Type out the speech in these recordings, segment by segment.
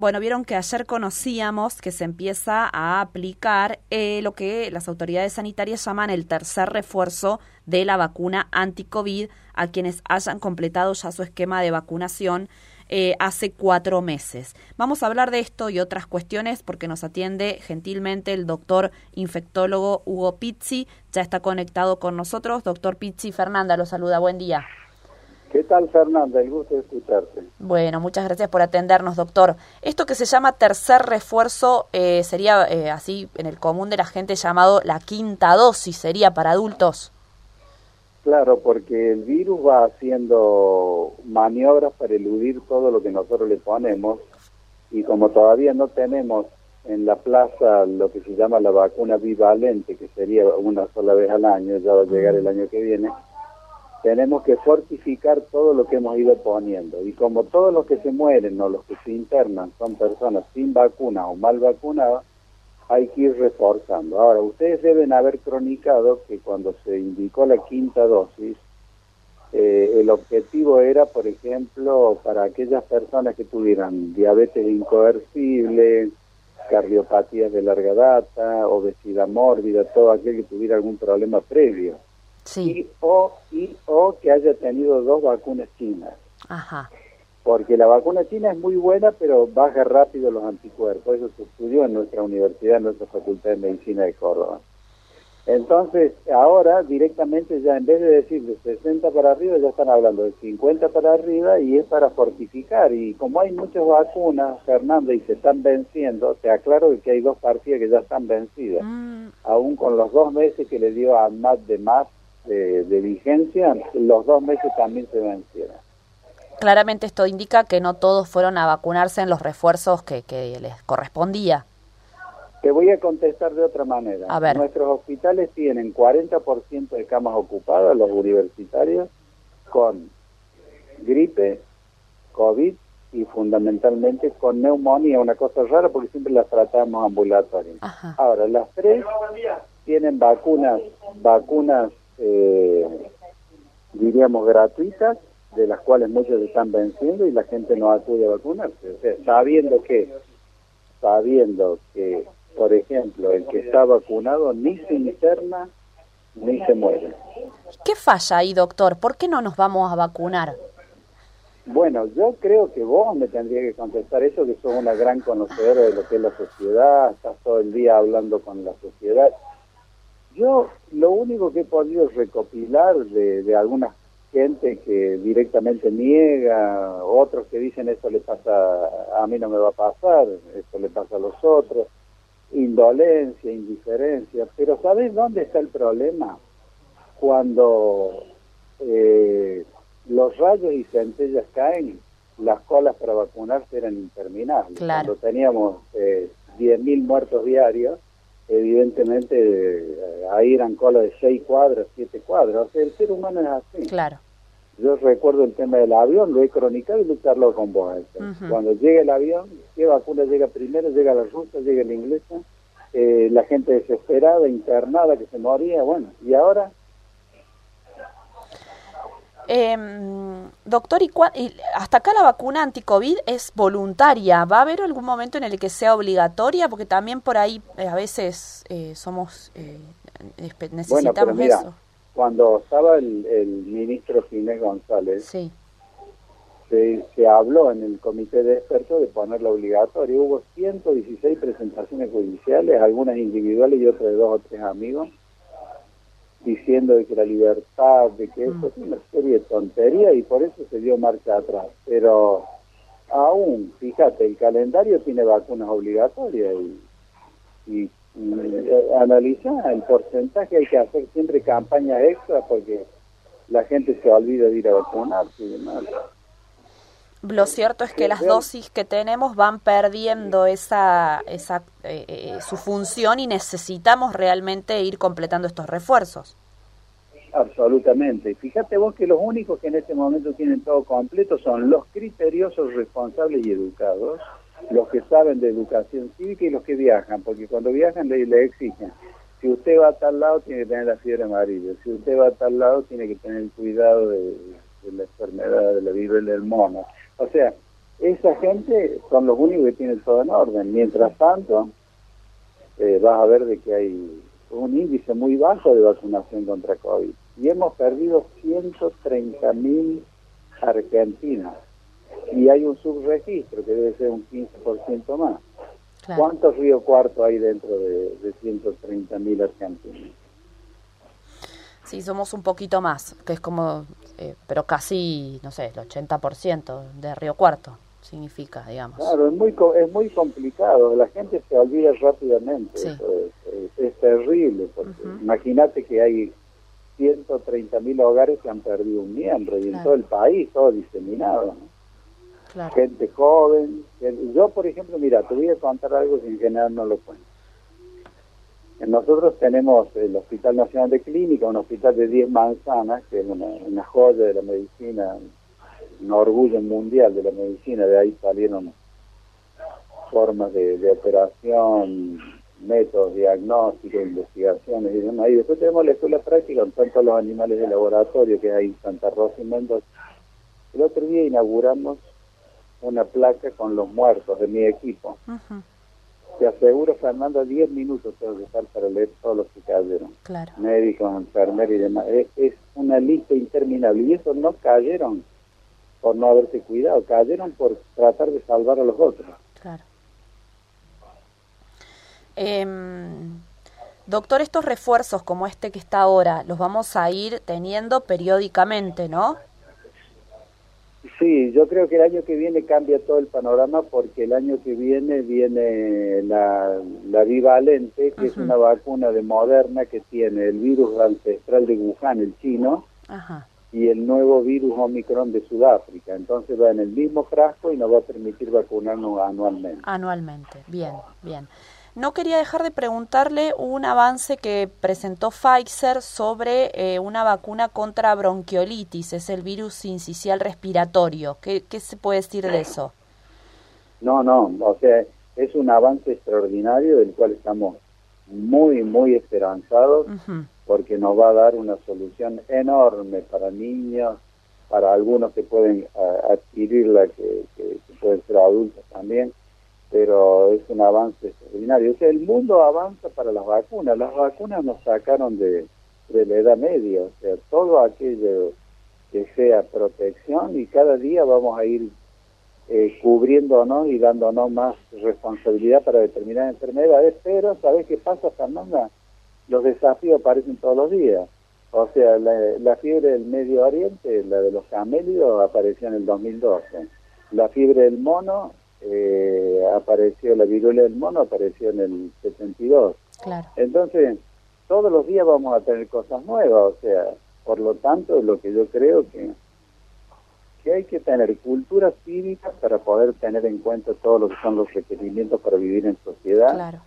Bueno, vieron que ayer conocíamos que se empieza a aplicar eh, lo que las autoridades sanitarias llaman el tercer refuerzo de la vacuna anti-COVID a quienes hayan completado ya su esquema de vacunación eh, hace cuatro meses. Vamos a hablar de esto y otras cuestiones porque nos atiende gentilmente el doctor infectólogo Hugo Pizzi. Ya está conectado con nosotros. Doctor Pizzi, Fernanda lo saluda. Buen día. ¿Qué tal, Fernanda? El gusto de escucharte. Bueno, muchas gracias por atendernos, doctor. Esto que se llama tercer refuerzo eh, sería eh, así en el común de la gente llamado la quinta dosis, sería para adultos. Claro, porque el virus va haciendo maniobras para eludir todo lo que nosotros le ponemos y como todavía no tenemos en la plaza lo que se llama la vacuna bivalente, que sería una sola vez al año, ya va a llegar el año que viene, tenemos que fortificar todo lo que hemos ido poniendo. Y como todos los que se mueren o los que se internan son personas sin vacuna o mal vacunadas, hay que ir reforzando. Ahora, ustedes deben haber cronicado que cuando se indicó la quinta dosis, eh, el objetivo era, por ejemplo, para aquellas personas que tuvieran diabetes incoercible, cardiopatías de larga data, obesidad mórbida, todo aquel que tuviera algún problema previo y, o, y, o que haya tenido dos vacunas chinas. Ajá. Porque la vacuna china es muy buena, pero baja rápido los anticuerpos. Eso se estudió en nuestra universidad, en nuestra Facultad de Medicina de Córdoba. Entonces, ahora directamente ya en vez de decir de 60 para arriba, ya están hablando de 50 para arriba y es para fortificar. Y como hay muchas vacunas, Fernando, y se están venciendo, te aclaro que hay dos partidas que ya están vencidas. Mm. Aún con los dos meses que le dio a más de más de, vigencia, los dos meses también se vencieron. Claramente esto indica que no todos fueron a vacunarse en los refuerzos que, les correspondía. Te voy a contestar de otra manera. A ver. Nuestros hospitales tienen 40% de camas ocupadas, los universitarios, con gripe, COVID y fundamentalmente con neumonía, una cosa rara porque siempre las tratamos ambulatorias. Ahora, las tres tienen vacunas, vacunas eh, diríamos, gratuitas, de las cuales muchos están venciendo y la gente no acude a vacunarse. O sea, sabiendo que, sabiendo que, por ejemplo, el que está vacunado ni se interna ni se muere. ¿Qué falla ahí, doctor? ¿Por qué no nos vamos a vacunar? Bueno, yo creo que vos me tendrías que contestar eso, que sos una gran conocedora de lo que es la sociedad, estás todo el día hablando con la sociedad. Yo lo único que he podido recopilar de, de alguna gente que directamente niega, otros que dicen esto le pasa, a mí no me va a pasar, esto le pasa a los otros, indolencia, indiferencia, pero ¿sabes dónde está el problema? Cuando eh, los rayos y centellas caen, las colas para vacunarse eran interminables. Cuando teníamos eh, 10.000 muertos diarios, evidentemente eh, ahí eran colas de seis cuadras, siete cuadras. O sea, el ser humano es así. Claro. Yo recuerdo el tema del avión, lo he cronicado y lucharlo con vos. Cuando llega el avión, ¿qué vacuna llega primero? Llega la rusa, llega la inglesa, eh, la gente desesperada, internada, que se moría, bueno, y ahora eh, doctor, ¿y, hasta acá la vacuna anti-COVID es voluntaria? ¿Va a haber algún momento en el que sea obligatoria? Porque también por ahí eh, a veces eh, somos eh, necesitamos bueno, eso. Cuando estaba el, ministro Ginés González, sí. se, se habló en el comité de expertos de ponerla obligatoria. Hubo 116 presentaciones judiciales, algunas individuales y otras de dos o tres amigos diciendo de que la libertad, de que eso es una serie de tonterías y por eso se dio marcha atrás. Pero aún, fíjate, el calendario tiene vacunas obligatorias y, y, analiza el porcentaje, hay que hacer siempre campañas extra porque la gente se olvida de ir a vacunarse y demás. Lo cierto es que las dosis que tenemos van perdiendo esa, esa eh, eh, su función y necesitamos realmente ir completando estos refuerzos. Absolutamente. Fíjate vos que los únicos que en este momento tienen todo completo son los criteriosos, responsables y educados, los que saben de educación cívica y los que viajan, porque cuando viajan le, le exigen, si usted va a tal lado tiene que tener la fiebre amarilla, si usted va a tal lado tiene que tener cuidado de, la enfermedad de la viruela del mono. O sea, esa gente son los únicos que tienen todo en orden. Mientras tanto, eh, vas a ver de que hay un índice muy bajo de vacunación contra COVID. Y hemos perdido 130 mil argentinas. Y hay un subregistro que debe ser un 15% más. ¿Cuántos Río Cuarto hay dentro de, de 130 mil argentinos? Sí, somos un poquito más, que es como, eh, pero casi, no sé, el 80% de Río Cuarto significa, digamos. Claro, es muy, es muy complicado, la gente se olvida rápidamente, es, terrible, porque imagínate que hay 130 mil hogares que han perdido un miembro y en todo el país, todo diseminado. Gente joven. Yo, por ejemplo, mira, te voy a contar algo que en general no lo cuento. Nosotros tenemos el Hospital Nacional de Clínica, un hospital de 10 manzanas, que es una, joya de la medicina, un orgullo mundial de la medicina, de ahí salieron formas de, operación, métodos diagnósticos, investigaciones y demás. Y después tenemos la escuela práctica con tantos los animales de laboratorio que hay en Santa Rosa y Mendoza. El otro día inauguramos una placa con los muertos de mi equipo. Te aseguro, Fernando, 10 minutos tengo que estar para leer todos los que cayeron. Claro. Médicos, enfermeros y demás. Es, una lista interminable. Y esos no cayeron por no haberse cuidado, cayeron por tratar de salvar a los otros. Claro. Em, doctor, estos refuerzos como este que está ahora, los vamos a ir teniendo periódicamente, ¿no? Sí, yo creo que el año que viene cambia todo el panorama porque el año que viene viene la, la bivalente, que es una vacuna de Moderna que tiene el virus ancestral de Wuhan, el chino, y el nuevo virus Omicron de Sudáfrica. Entonces va en el mismo frasco y nos va a permitir vacunarnos anualmente. Anualmente, bien, bien. No quería dejar de preguntarle un avance que presentó Pfizer sobre eh, una vacuna contra bronquiolitis, es el virus incisional respiratorio. ¿Qué, se puede decir de eso? No, no, o sea, es un avance extraordinario del cual estamos muy, muy esperanzados porque nos va a dar una solución enorme para niños, para algunos que pueden adquirirla, que, que pueden ser adultos también pero es un avance extraordinario. O sea, el mundo avanza para las vacunas. Las vacunas nos sacaron de, de la edad media, o sea, todo aquello que sea protección y cada día vamos a ir eh, cubriéndonos y dándonos más responsabilidad para determinadas enfermedades, pero ¿sabes qué pasa, Fernanda? Los desafíos aparecen todos los días. O sea, la, fiebre del Medio Oriente, la de los camélidos, apareció en el 2012. La fiebre del mono eh, apareció la viruela del mono, apareció en el 72. Claro. Entonces, todos los días vamos a tener cosas nuevas, o sea, por lo tanto, lo que yo creo que, que hay que tener cultura cívica para poder tener en cuenta todos lo que son los requerimientos para vivir en sociedad. Claro.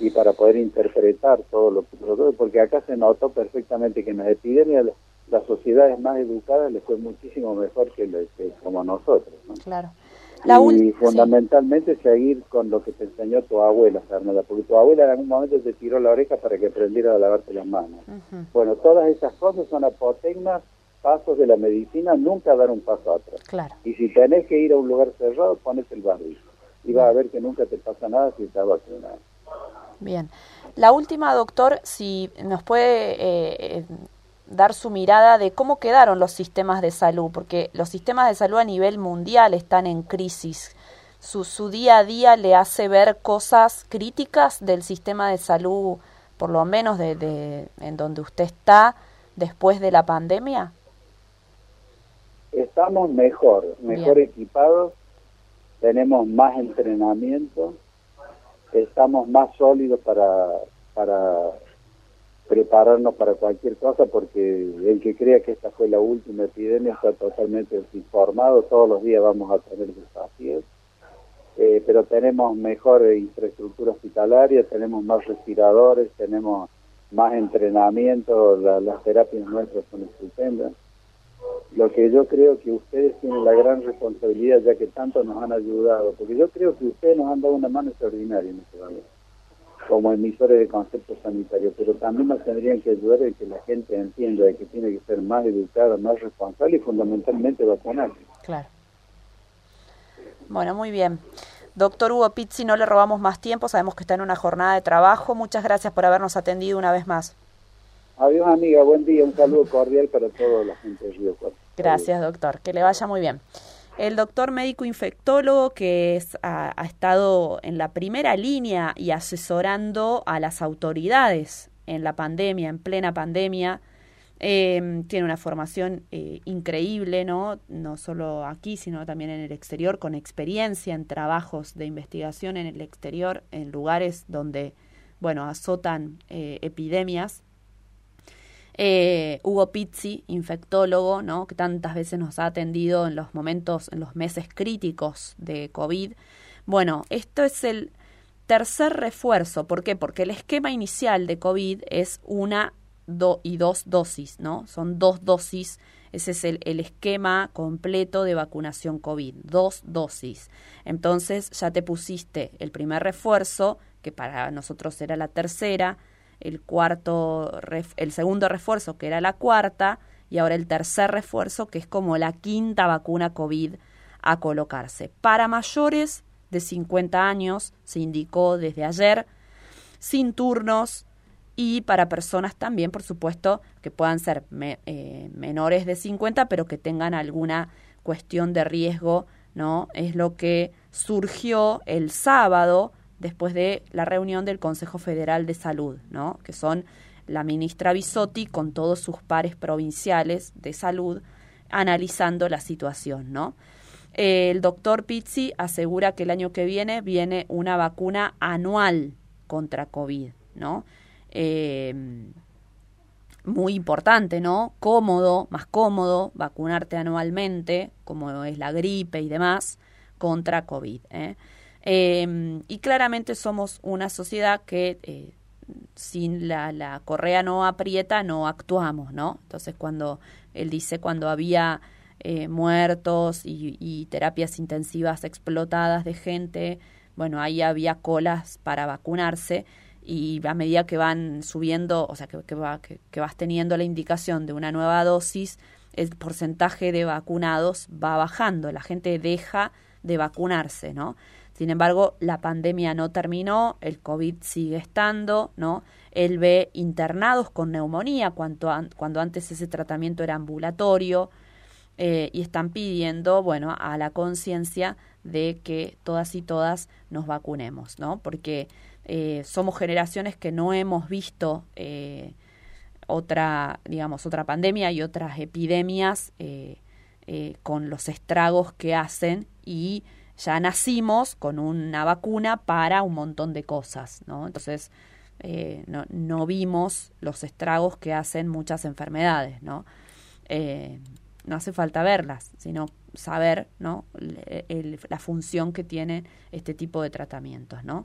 Y para poder interpretar todo lo que porque acá se notó perfectamente que en las epidemias las sociedades más educadas les fue muchísimo mejor que, que como nosotros. ¿no? Claro y fundamentalmente seguir con lo que te enseñó tu abuela, Fernanda, porque tu abuela en algún momento te tiró la oreja para que aprendiera a lavarte las manos. Bueno, todas esas cosas son apotegmas, pasos de la medicina, nunca dar un paso atrás. Claro. Y si tenés que ir a un lugar cerrado, pones el barrio Y vas a ver que nunca te pasa nada si estás vacunado. Bien. La última, doctor, si nos puede eh, eh dar su mirada de cómo quedaron los sistemas de salud, porque los sistemas de salud a nivel mundial están en crisis. Su, su día a día le hace ver cosas críticas del sistema de salud, por lo menos de, en donde usted está después de la pandemia. Estamos mejor, mejor equipados, tenemos más entrenamiento, estamos más sólidos para, para prepararnos para cualquier cosa porque el que crea que esta fue la última epidemia está totalmente desinformado, todos los días vamos a tener desafíos, eh, pero tenemos mejor infraestructura hospitalaria, tenemos más respiradores, tenemos más entrenamiento, las terapias nuestras son estupendas. Lo que yo creo que ustedes tienen la gran responsabilidad ya que tanto nos han ayudado, porque yo creo que ustedes nos han dado una mano extraordinaria en este como emisores de conceptos sanitarios, pero también nos tendrían que ayudar a que la gente entienda de que tiene que ser más educada, más responsable y fundamentalmente vacunarse. Claro. Bueno, muy bien. Doctor Hugo Pizzi, no le robamos más tiempo, sabemos que está en una jornada de trabajo. Muchas gracias por habernos atendido una vez más. Adiós, amiga. Buen día. Un saludo cordial para toda la gente de Río Cuarto. Gracias, doctor. Que le vaya muy bien. El doctor médico infectólogo que ha, estado en la primera línea y asesorando a las autoridades en la pandemia, en plena pandemia, em, tiene una formación eh, increíble, ¿no? No solo aquí, sino también en el exterior, con experiencia en trabajos de investigación en el exterior, en lugares donde, bueno, azotan eh, epidemias eh, Hugo Pizzi, infectólogo, ¿no? que tantas veces nos ha atendido en los momentos, en los meses críticos de COVID. Bueno, esto es el tercer refuerzo. ¿Por qué? Porque el esquema inicial de COVID es una y dos dosis, ¿no? Son dos dosis. Ese es el, esquema completo de vacunación COVID, dos dosis. Entonces ya te pusiste el primer refuerzo, que para nosotros era la tercera, el cuarto, el segundo refuerzo que era la cuarta y ahora el tercer refuerzo que es como la quinta vacuna COVID a colocarse. Para mayores de 50 años se indicó desde ayer sin turnos y para personas también, por supuesto, que puedan ser eh, menores de 50 pero que tengan alguna cuestión de riesgo, ¿no? Es lo que surgió el sábado después de la reunión del Consejo Federal de Salud, ¿no? que son la ministra Bisotti con todos sus pares provinciales de salud analizando la situación. ¿no? El doctor Pizzi asegura que el año que viene viene una vacuna anual contra COVID, ¿no? Eh, muy importante, ¿no? Cómodo, más cómodo, vacunarte anualmente, como es la gripe y demás, contra COVID. ¿eh? Em, y claramente somos una sociedad que eh, sin la, la, correa no aprieta, no actuamos, ¿no? Entonces cuando él dice cuando había eh, muertos y, terapias intensivas explotadas de gente, bueno, ahí había colas para vacunarse y a medida que van subiendo, o sea, que, va, que, que vas teniendo la indicación de una nueva dosis, el porcentaje de vacunados va bajando, la gente deja de vacunarse, ¿no? Sin embargo, la pandemia no terminó, el COVID sigue estando, ¿no? Él ve internados con neumonía cuando, cuando antes ese tratamiento era ambulatorio eh, y están pidiendo, bueno, a la conciencia de que todas y todas nos vacunemos, ¿no? Porque eh, somos generaciones que no hemos visto eh, otra, digamos, otra pandemia y otras epidemias con los estragos que hacen y ya nacimos con una vacuna para un montón de cosas, ¿no? Entonces, eh, no, vimos los estragos que hacen muchas enfermedades, ¿no? Eh, no hace falta verlas, sino saber, ¿no? la función que tienen este tipo de tratamientos, ¿no?